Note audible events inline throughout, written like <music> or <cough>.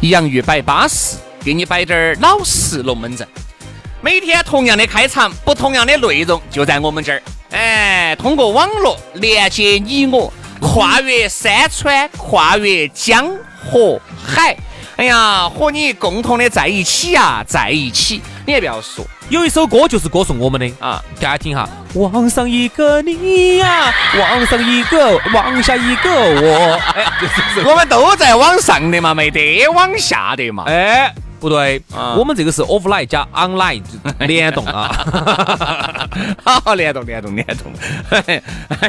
洋芋摆巴适，给你摆点儿老实龙门阵。每天同样的开场，不同样的内容，就在我们这儿。哎，通过网络连接你我，跨越山川，跨越江河海。哎呀，和你共同的在一起呀，在一起。你也不要说，有一首歌就是歌颂我们的啊，大家听哈。往上一个你呀，往上一个，往下一个我。<laughs> 哎，我们都在往上的嘛，没得往下的嘛。哎，不对，我们这个是 offline 加 online <laughs> 联动啊。<laughs> 好，联动，联动，联动。哎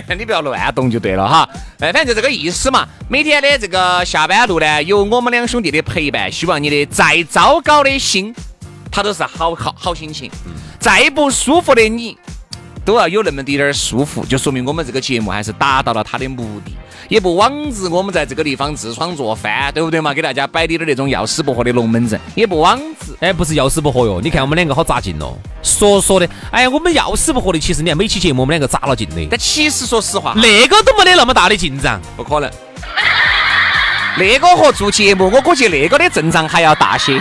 呀，你不要乱动就对了哈。哎，反正就这个意思嘛。每天的这个下班路呢，有我们两兄弟的陪伴，希望你的再糟糕的心。他都是好好好心情，再不舒服的你，都要有那么点点舒服，就说明我们这个节目还是达到了它的目的，也不枉自我们在这个地方痔疮做饭，对不对嘛？给大家摆点点那种要死不活的龙门阵，也不枉自。哎，不是要死不活哟，你看我们两个好扎劲哦，说说的，哎呀，我们要死不活的，其实你看每期节目我们两个扎了劲的，但其实说实话，那个都没得那么大的进展，不可能。<laughs> 那个和做节目，我估计那个的阵仗还要大些，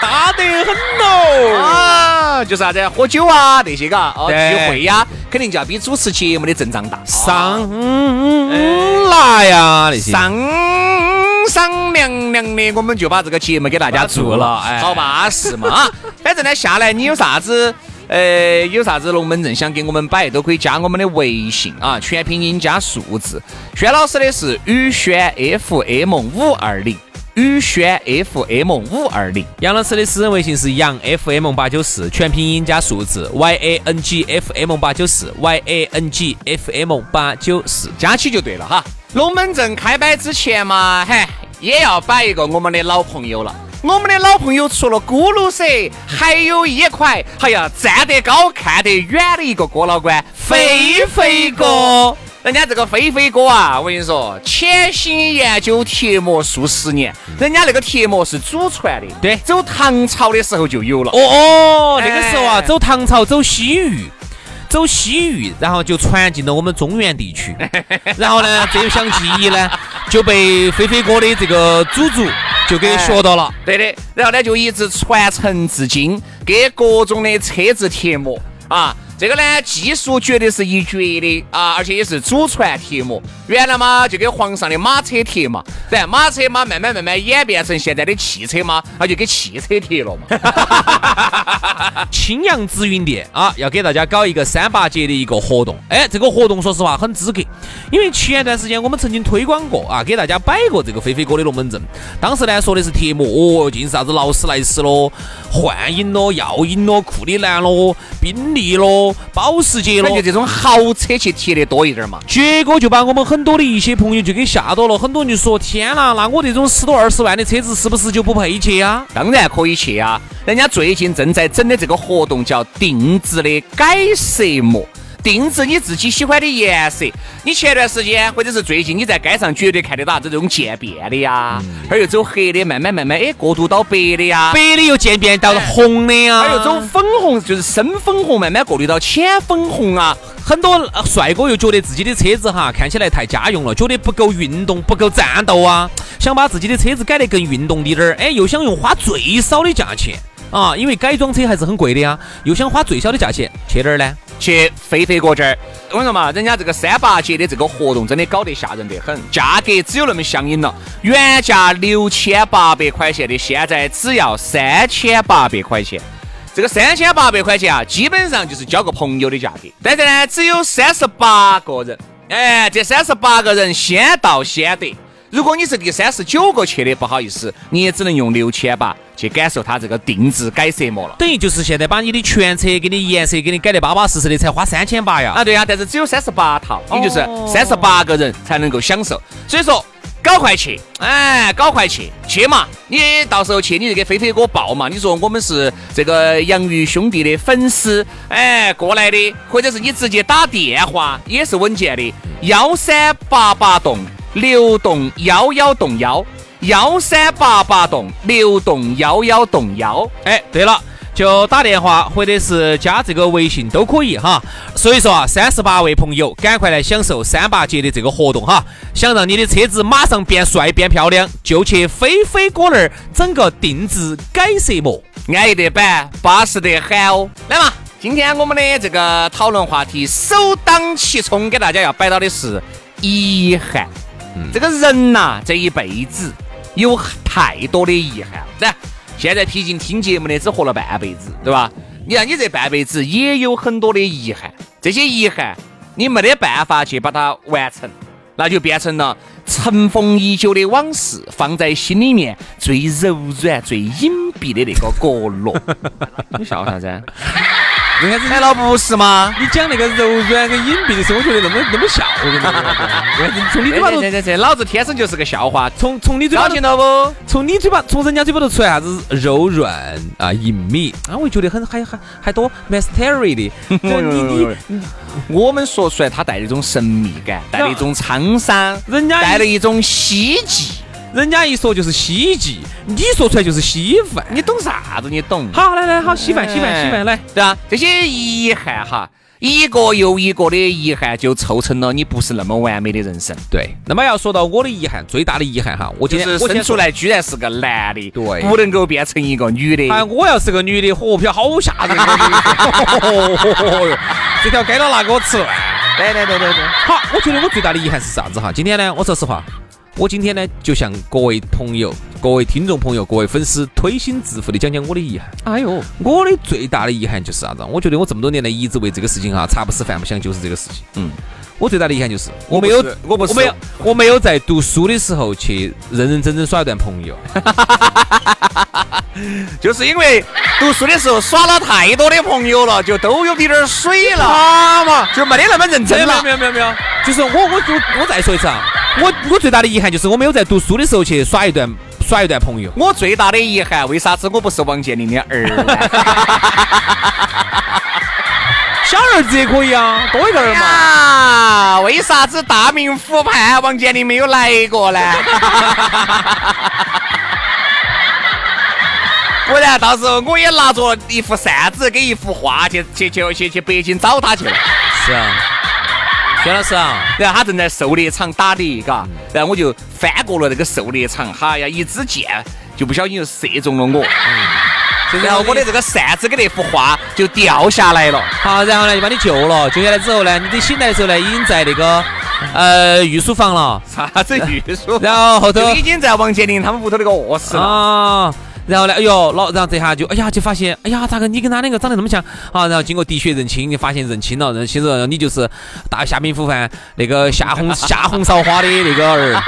大得很喽啊！就是啥子喝酒啊那些嘎，哦聚会呀，肯定就要比主持节目的阵仗大。上来呀那些，上商量量的，我们就把这个节目给大家做了，哎，好巴适嘛！<laughs> 反正呢，下来你有啥子？呃，有啥子龙门阵想给我们摆，都可以加我们的微信啊，全拼音加数字。轩老师的是宇轩 FM 五二零，宇轩 FM 五二零。杨老师的私人微信是杨 FM 八九四，全拼音加数字 Y A N G F M 八九四，Y A N G F M 八九四，加起就对了哈。龙门阵开摆之前嘛，嘿，也要摆一个我们的老朋友了。我们的老朋友除了咕噜蛇，还有一块，哎呀，站得高看得远的一个哥老倌，飞飞哥。人家这个飞飞哥啊，我跟你说，潜心研究贴膜数十年，人家那个贴膜是祖传的，对，走唐朝的时候就有了。哦哦，那个时候啊，走唐朝，走西域。走西域，然后就传进了我们中原地区，<laughs> 然后呢，这项技艺呢就被飞飞哥的这个祖祖就给学到了，对的，然后呢就一直传承至今，给各种的车子贴膜啊。这个呢，技术绝对是一绝的啊，而且也是祖传贴膜。原来嘛，就给皇上的马车贴嘛，然马车嘛，慢慢慢慢演变成现在的汽车嘛，那就给汽车贴了嘛。<laughs> 青阳紫云店啊，要给大家搞一个三八节的一个活动。哎，这个活动说实话很资格，因为前段时间我们曾经推广过啊，给大家摆过这个飞飞哥的龙门阵。当时呢，说的是贴膜哦，尽是啥子劳斯莱斯咯、幻影咯、耀影咯、库里南咯、宾利咯。保时捷了，就这种豪车去贴的多一点嘛。结果就把我们很多的一些朋友就给吓到了，很多人就说：天呐，那我这种十多二十万的车子是不是就不配去啊？当然可以去啊，人家最近正在整的这个活动叫定制的改色膜。定制你自己喜欢的颜色。你前段时间或者是最近你在街上绝对看得到这种渐变的呀，这儿又走黑的，慢慢慢慢哎过渡到白的呀，白的又渐变到红的呀，还有走粉红，就是深粉红，慢慢过渡到浅粉红啊。很多帅哥又觉得自己的车子哈看起来太家用了，觉得不够运动，不够战斗啊，想把自己的车子改得更运动滴点儿，哎，又想用花最少的价钱。啊，因为改装车还是很贵的呀，又想花最小的价钱，去哪儿呢？去飞飞哥这儿，我跟你说嘛，人家这个三八节的这个活动真的搞得吓人得很，价格只有那么相应了，原价六千八百块钱的，现在只要三千八百块钱。这个三千八百块钱啊，基本上就是交个朋友的价格。但是呢，只有三十八个人，哎，这三十八个人先到先得。如果你是第三十九个去的，不好意思，你也只能用六千八去感受它这个定制改色膜了。等于就是现在把你的全车给你颜色给你改得巴巴适适的，才花三千八呀。啊，对呀，但是只有三十八套，也就是三十八个人才能够享受。所以说，搞快去，哎，搞快去，去嘛！你到时候去，你就给飞飞哥报嘛。你说我们是这个洋芋兄弟的粉丝，哎，过来的，或者是你直接打电话也是稳健的，幺三八八栋。六栋幺幺栋幺幺三八八栋六栋幺幺栋幺，哎，对了，就打电话或者是加这个微信都可以哈。所以说啊，三十八位朋友，赶快来享受三八节的这个活动哈！想让你的车子马上变帅变漂亮，就去飞飞哥那儿整个定制改色膜，安逸得板，巴适得很哦。来嘛，今天我们的这个讨论话题首当其冲，给大家要摆到的是遗憾。这个人呐，这一辈子有太多的遗憾。来，现在毕竟听节目的只活了半辈子，对吧？你看你这半辈子也有很多的遗憾，这些遗憾你没得办法去把它完成，那就变成了尘封已久的往事，放在心里面最柔软、最隐蔽的那个角落。<laughs> 你笑啥子？难道不是吗？你讲那个柔软跟隐蔽的时候，我觉得那么那么笑。从你嘴巴头，这这这，老子天生就是个笑话。从从你嘴巴，听到不？从你嘴巴，从人家嘴巴头出来啥子柔软啊，隐秘啊，我觉得很还还还多 mystery 的。你 <laughs> 你，我们说出来，它带了一种神秘感，带了一种沧桑，人家带了一种希冀。人家一说就是稀迹，你说出来就是稀饭，你懂啥子？你懂？好，来来，好，稀饭，稀饭，稀饭，来，对啊，这些遗憾哈，一个又一个的遗憾，就凑成了你不是那么完美的人生。对，那么要说到我的遗憾，最大的遗憾哈，我就是生出来居然是个男的，对，不能够变成一个女的。哎，我要是个女的，活票好吓人。<laughs> 这条街都拿给我吃。对对对对对。好，我觉得我最大的遗憾是啥子哈？今天呢，我说实话。我今天呢，就向各位朋友、各位听众朋友、各位粉丝推心置腹的讲讲我的遗憾。哎呦，我的最大的遗憾就是啥子？我觉得我这么多年来一直为这个事情哈，茶不思饭不想，就是这个事情。嗯，我最大的遗憾就是我没有，我不是，我没有，我没有在读书的时候去认认真真耍一段朋友。<laughs> 就是因为读书的时候耍了太多的朋友了，就都有点点水了，啊嘛，就没得那么认真了。没有没有没有，就是我我我再说一次啊。<laughs> 我我最大的遗憾就是我没有在读书的时候去耍一段耍一段朋友。我最大的遗憾，为啥子我不是王健林的儿？<laughs> 小儿子也可以啊，多一个儿嘛。为啥子大明湖畔王健林没有来过呢？<laughs> 不然到时候我也拿着一副扇子跟一幅画去去去去去北京找他去了。是啊。薛老师啊，然后他正在狩猎场打猎，嘎，然后我就翻过了那个狩猎场，哈呀，一支箭就不小心就射中了我，然后我的这个扇子跟那幅画就掉下来了。好，然后呢就把你救了，救下来之后呢，你醒来的时候呢，已经在那个呃御书房了。啥子御书？然后后头已经在王健林他们屋头那个卧室了。然后呢？哎呦，老，然后这下就，哎呀，就发现，哎呀，咋个你跟他两个长得那么像？好，然后经过滴血认亲，你发现认亲了，认亲了，你就是大夏明湖畔那个夏红 <laughs> 夏红韶华的那个儿，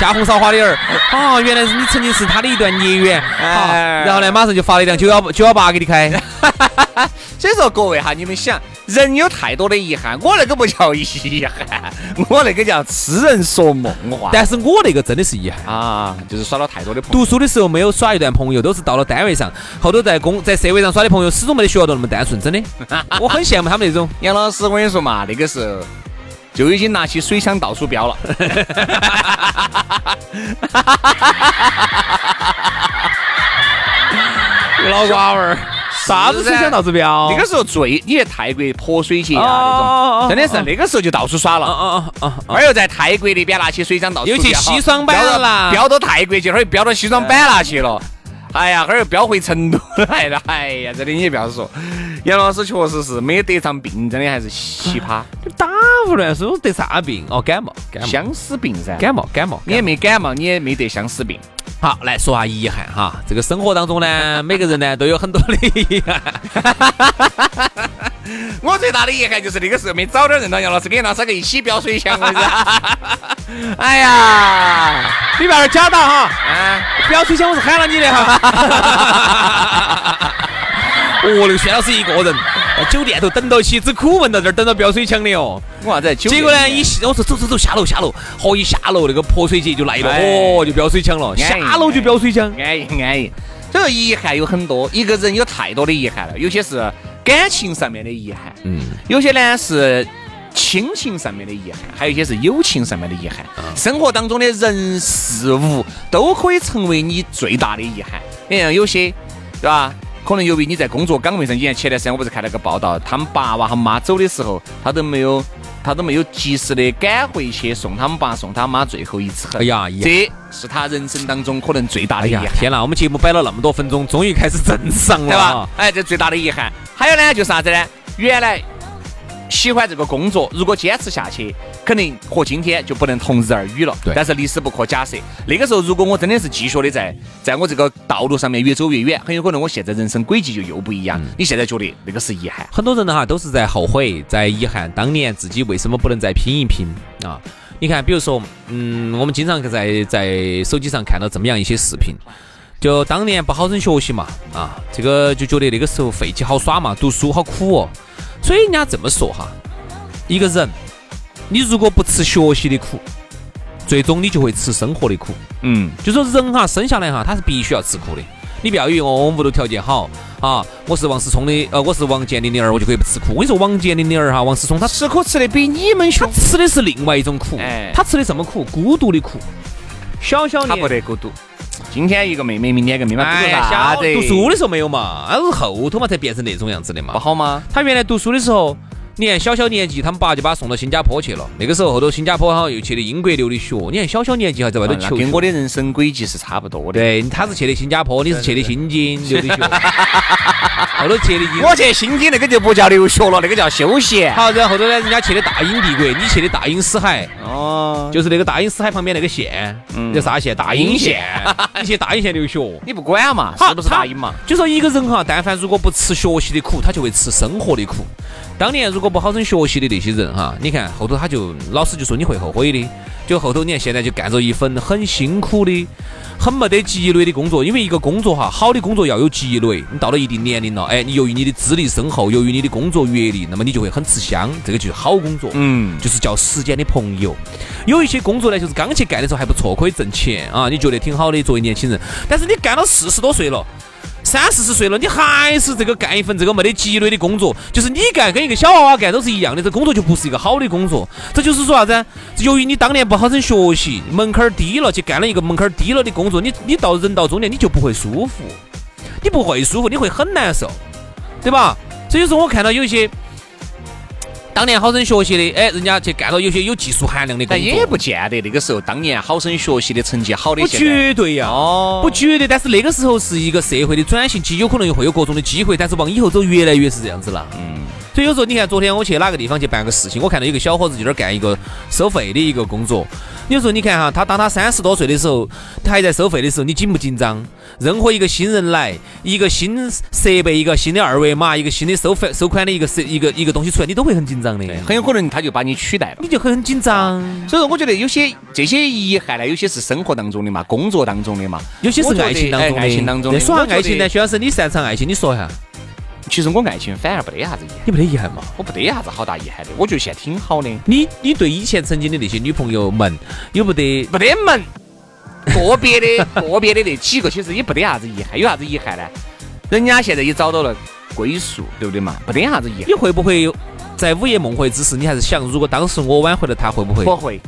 夏红韶华的儿。啊，原来是你曾经是他的一段孽缘。好，然后呢，马上就发了一辆九幺九幺八给你开。<laughs> 所以说，各位哈，你们想，人有太多的遗憾，我那个不叫遗憾，我那个叫痴人说梦话。但是我那个真的是遗憾啊，就是耍了太多的朋友。读书的时候没有耍一段朋友，都是到了单位上，后头在工在社会上耍的朋友，始终没得学校头那么单纯，真的。<laughs> 我很羡慕他们那种。杨老师，我跟你说嘛，那个时候就已经拿起水枪到处飙了。<laughs> <laughs> 老瓜娃儿。啥子水枪到处飙？那个时候最，你在泰国泼水节啊那种，真的是那个时候就到处耍了。啊啊啊！而又在泰国那边拿起水枪到处尤其西双版纳，飙到泰国去，后又飙到西双版纳去了。哎呀，这儿又飙回成都来了。哎呀，真的你也不要说，杨老师确实是没得上病，真的还是奇葩。打胡乱说得啥病？哦，感冒，感冒，相思病噻。感冒，感冒。你也没感冒，你也没得相思病。好，来说下遗憾哈。这个生活当中呢，<laughs> 每个人呢都有很多的遗憾。<laughs> 我最大的遗憾就是那个时候没早点认到杨老师，跟杨老师个一起飙水枪。<laughs> 哎呀，你不要假打哈！啊，飙水枪我是喊了你的哈。<laughs> 哦，那个薛老师一个人在酒店头等到起，只苦闷到这儿等到飙水枪的哦。我啥子？结果呢，一我说走走走，下楼下楼，和一下楼那个泼水节就来了，哦，就飙水枪了，下楼就飙水枪，安逸安逸。这个遗憾有很多，一个人有太多的遗憾了，有些是。感情上面的遗憾，嗯，有些呢是亲情上面的遗憾，还有一些是友情上面的遗憾。生活当中的人事物都可以成为你最大的遗憾。你像有些，对吧？可能由于你在工作岗位上，以前前段时间我不是看了个报道，他们爸爸和妈走的时候，他都没有，他都没有及时的赶回去送他们爸送他妈最后一次。哎呀，这是他人生当中可能最大的遗憾。天哪，我们节目摆了那么多分钟，终于开始正常了，对吧？哎，这最大的遗憾。还有呢，就是啥子呢？原来喜欢这个工作，如果坚持下去，肯定和今天就不能同日而语了。对。但是历史不可假设，那个时候如果我真的是继续的在在我这个道路上面越走越远，很有可能我现在人生轨迹就又不一样。你现在觉得那个是遗憾？很多人呢哈都是在后悔，在遗憾当年自己为什么不能再拼一拼啊？你看，比如说，嗯，我们经常在在手机上看到这么样一些视频。就当年不好生学习嘛，啊，这个就觉得那个时候废起好耍嘛，读书好苦哦。所以人家这么说哈，一个人，你如果不吃学习的苦，最终你就会吃生活的苦。嗯，就说人哈生下来哈，他是必须要吃苦的。你不要以为我们屋头条件好啊，我是王思聪的，呃，我是王健林的儿，我就可以不吃苦。我跟你说，王健林的儿哈，王思聪他吃苦吃的比你们凶，吃的是另外一种苦，哎他吃的什么苦？孤独的苦。小小他不得孤独。今天一个妹妹，明天一个妹妹，读啥子？读书的时候没有嘛？那是后头嘛才变成那种样子的嘛？不好吗？他原来读书的时候，你看小小年纪，他们爸就把他送到新加坡去了。那个时候后头新加坡好像又去的英国留的学。你看小小年纪还在外头求，跟我的人生轨迹是差不多的。对，他是去的新加坡，你是去的新津留的学。后头去的 <laughs> <laughs> 我去新津那个就不叫留学了，那个叫休闲。好，然后后头呢，人家去的大英帝国，你去的大英死海。哦，就是那个大英死海旁边那个县，叫啥县？大英县。你去大英县留学，你不管嘛？是不是大英嘛？就说一个人哈，但凡如果不吃学习的苦，他就会吃生活的苦。当年如果不好生学习的那些人哈，你看后头他就老师就说你会后悔的。就后头你看现在就干着一份很辛苦的。很没得积累的工作，因为一个工作哈，好的工作要有积累。你到了一定年龄了，哎，你由于你的资历深厚，由于你的工作阅历，那么你就会很吃香。这个就是好工作，嗯，就是叫时间的朋友。有一些工作呢，就是刚去干的时候还不错，可以挣钱啊，你觉得挺好的，作为年轻人。但是你干了四十多岁了。三四十岁了，你还是这个干一份这个没得积累的工作，就是你干跟一个小娃娃干都是一样的，这工作就不是一个好的工作。这就是说啥子？由于你当年不好生学习，门槛低了，去干了一个门槛低了的工作，你你到人到中年你就不会舒服，你不会舒服，你会很难受，对吧？所以说我看到有一些。当年好生学习的，哎，人家去干到有些有技术含量的工作，但也不见得那个时候当年好生学习的成绩好的。不绝对呀，哦，不绝对。但是那个时候是一个社会的转型期，有可能会有各种的机会，但是往以后走越来越是这样子了。嗯。所以有时候你看，昨天我去哪个地方去办个事情，我看到一个小伙子就在干一个收费的一个工作。有时候你看哈，他当他三十多岁的时候，他还在收费的时候，你紧不紧张？任何一个新人来，一个新设备，一个新的二维码，一个新的收费收款的一个设一个一个东西出来，你都会很紧张的。很有可能他就把你取代了，你就很紧张。所以说，我觉得有些这些遗憾呢，有些是生活当中的嘛，工作当中的嘛，有些是爱情当中的。爱情当中的。说爱情呢，徐老师，你擅长爱情，你说一下。其实我爱情反而不得啥子遗憾，你没得遗憾嘛？我不得啥子好大遗憾的，我觉得现在挺好的。你你对以前曾经的那些女朋友们有不得？不得门，个别的 <laughs> 个别的那几个其实也不得啥子遗憾，有啥子遗憾呢？人家现在也找到了归宿，对不对嘛？不得啥子遗憾。你会不会在午夜梦回之时，你还是想，如果当时我挽回了她，会不会？不会。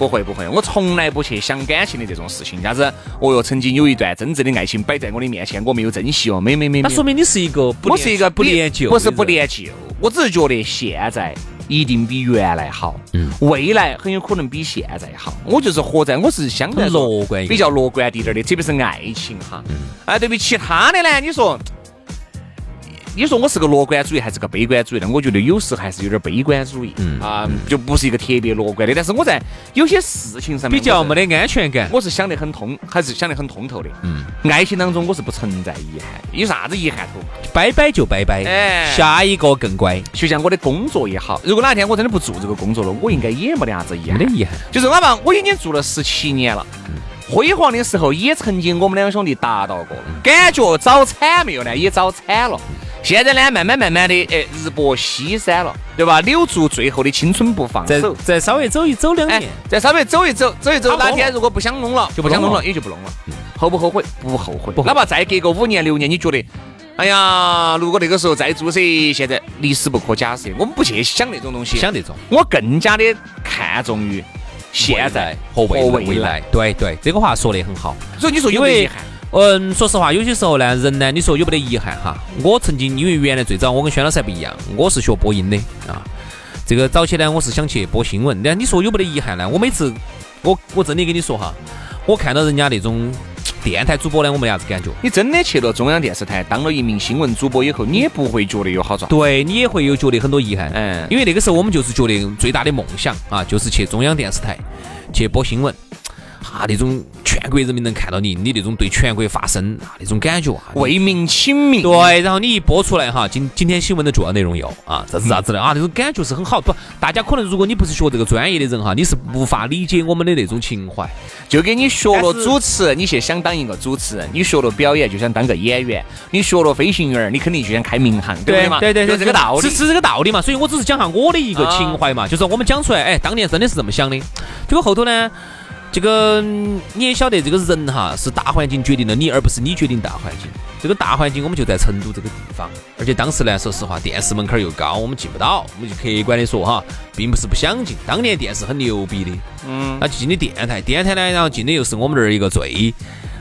不会不会，我从来不去想感情的这种事情。啥子？哦哟，曾经有一段真正的爱情摆在我的面前，我没有珍惜哦。没没没。那说明你是一个不，我是一个不恋旧，不是不恋旧，我只是觉得现在一定比原来好，嗯，未来很有可能比现在好。我就是活在，我是相对乐观比较乐观一点的，特别是爱情哈。哎，对比其他的呢，你说。你说我是个乐观主义还是个悲观主义呢？我觉得有时还是有点悲观主义，啊，就不是一个特别乐观的。但是我在有些事情上面比较没得安全感。我是想得很通，还是想得很通透的。嗯，爱情当中我是不存在遗憾，有啥子遗憾头？拜拜就拜拜，哎下一个更乖，就像我的工作也好，如果哪天我真的不做这个工作了，我应该也没得啥子遗憾。没得遗憾。就是哪怕我已经做了十七年了，辉煌的时候也曾经我们两兄弟达到过了，感觉早惨没有呢？也早惨了。现在呢，慢慢慢慢的，哎，日薄西山了，对吧？留住最后的青春不放再手。再稍微走一走两哎年，，再稍微走一走，走一走，哪天如果不想弄了，就不想弄了，也就不弄了。后不后悔？不后悔哪怕再隔个五年六年，你觉得，哎呀，如果那个时候再做噻，现在历史不可假设。我们不去想那种东西，想那种我更加的看重于现在和未和未来。对对，这个话说的很好。所以你说有遗憾？嗯，说实话，有些时候呢，人呢，你说有没得遗憾哈？我曾经因为原来最早我跟轩老师还不一样，我是学播音的啊。这个早期呢，我是想去播新闻。那你说有没得遗憾呢？我每次，我我真的跟你说哈，我看到人家那种电台主播呢，我没得啥子感觉。你真的去了中央电视台当了一名新闻主播以后，你也不会觉得有好转。对你也会有觉得很多遗憾，嗯因为那个时候我们就是觉得最大的梦想啊，就是去中央电视台去播新闻，啊，那种全国人民能看到你，你那种对全国发声啊，那种感觉啊，为民请命，对，然后你一播出来哈，今今天新闻的主要内容有啊，这是啥子的啊，那种感觉是很好。不，大家可能如果你不是学这个专业的人哈，你是无法理解我们的那种情怀。就跟你学了主持，你去想当一个主持人；你学了表演，就想当个演员；你学了飞行员，你肯定就想开民航，对不对嘛？对对，就这个道理是。是这个道理嘛。所以我只是讲下我的一个情怀嘛，就是我们讲出来，哎，当年真的是这么想的。结果后头呢，这个你也晓得，这个人哈是大环境决定了你，而不是你决定大环境。这个大环境我们就在成都这个地方，而且当时呢，说实话，电视门槛又高，我们进不到。我们就客观的说哈，并不是不想进，当年电视很牛逼的，嗯，那进的电台，电台呢，然后进的又是我们这儿一个最，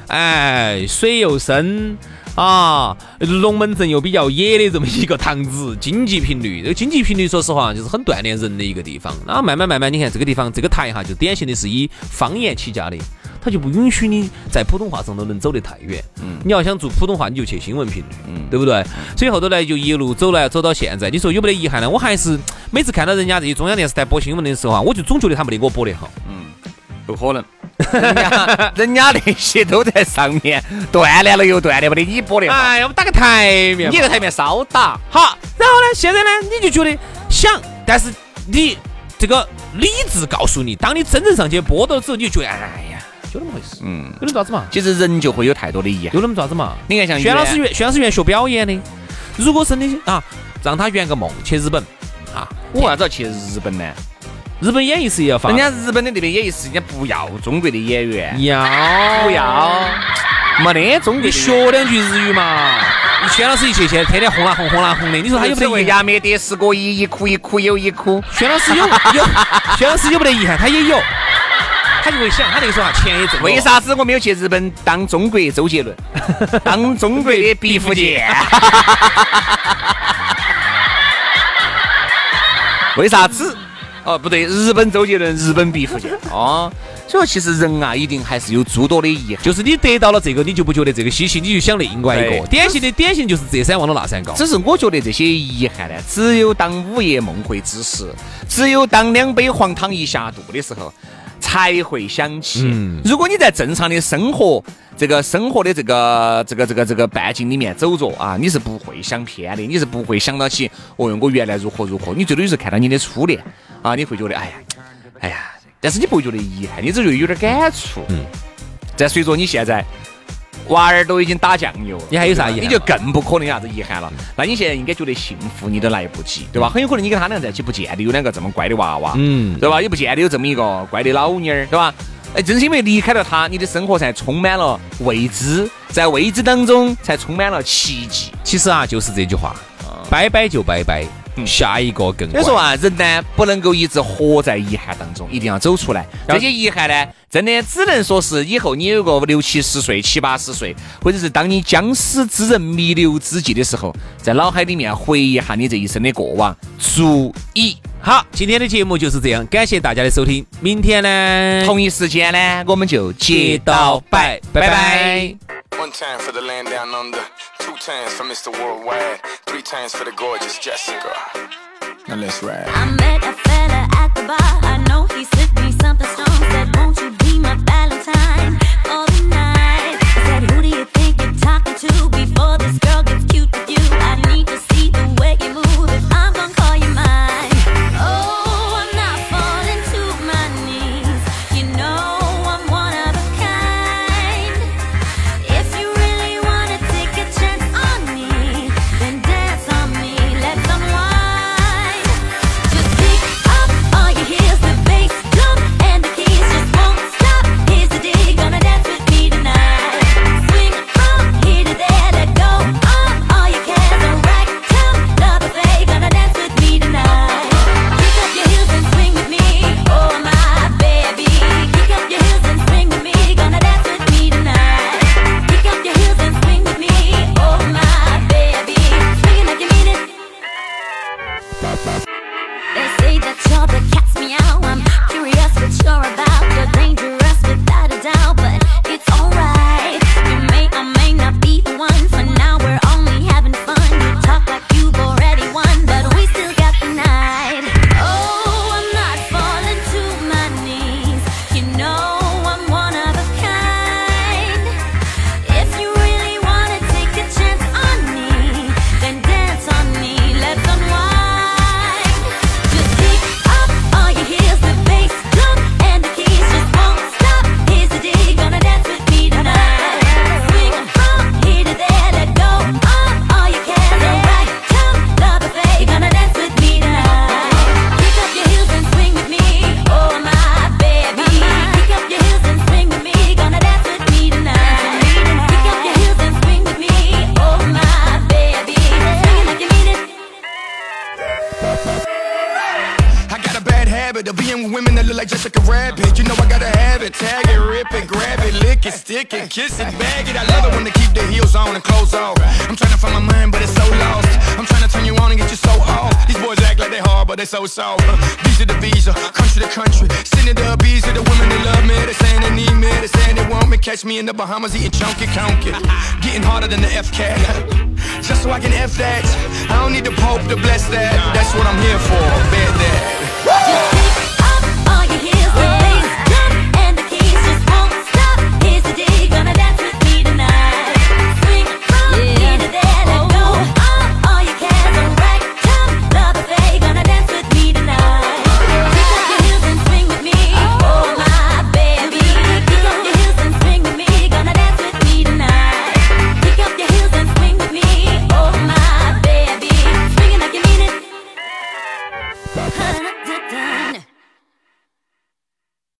哎，水又深。啊，龙门阵又比较野的这么一个堂子，经济频率，这个经济频率说实话就是很锻炼人的一个地方。然后慢慢慢慢，你看这个地方这个台哈，就典型的是以方言起家的，它就不允许你在普通话上头能走得太远。嗯，你要想做普通话，你就去新闻频率，嗯，对不对？所以后头呢，就一路走来走到现在。你说有没得遗憾呢？我还是每次看到人家这些中央电视台播新闻的时候啊，我就总觉得他没得我播得好。嗯不可能，<laughs> 人家人家那些都在上面锻炼了又锻炼，不得你播的。哎呀，我们打个台面，你这个台面少打，好，然后呢，现在呢，你就觉得想，但是你这个理智告诉你，当你真正上去播到之后，你就觉得，哎呀，就那么回事，嗯，有那么爪子嘛，其实人就会有太多的遗憾。有那么爪子嘛。你看像轩老师原原轩老师原学表演的，如果真的啊，让他圆个梦去日本啊，我为啥子要去日本呢？日本演艺事业要发人，家日本的那边演艺事，人家不要中国的演员，要不要，没得中国你学两句日语嘛。你轩老师一去，现在天天轰啦轰轰啦轰的，你说他有没得遗憾？亚美得斯过一，一哭一哭又一哭。轩老师有 <laughs> 有，轩老师有没得遗憾？他也有，他就会想，他那个时候啊，钱也挣了为？啥子我没有去日本当中国周杰伦，<laughs> 当中国的毕福剑？<laughs> 为啥子？哦，不对，日本周杰伦，日本毕福剑。哦，所以说其实人啊，一定还是有诸多的遗憾。就是你得到了这个，你就不觉得这个稀奇，你就想另外一个。典型的典型就是这山望到那山高。只是我觉得这些遗憾呢，只有当午夜梦回之时，只有当两杯黄汤一下肚的时候，才会想起。嗯如果你在正常的生活这个生活的这个这个这个这个半径里面走着啊，你是不会想偏的，你是不会想到起哦哟，我原来如何如何。你最多就是看到你的初恋啊，你会觉得哎呀，哎呀，但是你不会觉得遗憾，你只觉得有点感触。嗯，再随着你现在。娃儿都已经打酱油了，你还有啥遗憾你就更不可能有啥子遗憾了。那你现在应该觉得幸福，你都来不及，对吧？很有可能你跟他俩在一起，不见得有两个这么乖的娃娃，嗯对吧？也不见得有这么一个乖的老妞儿，对吧？哎，正是因为离开了他，你的生活才充满了未知，在未知当中才充满了奇迹。其实啊，就是这句话，拜拜就拜拜，下一个更乖。所以说啊，人呢不能够一直活在遗憾当中，一定要走出来。这些遗憾呢，真的只能说是以后你有个六七十岁、七八十岁，或者是当你将死之人弥留之际的时候，在脑海里面回忆一下你这一生的过往，足以好，今天的节目就是这样，感谢大家的收听。明天呢，同一时间呢，我们就接到拜，拜拜。catch me in the Bahamas eating chunky conky. Getting harder than the FCAT. Just so I can F that. I don't need the Pope to bless that. That's what I'm here for. bad that.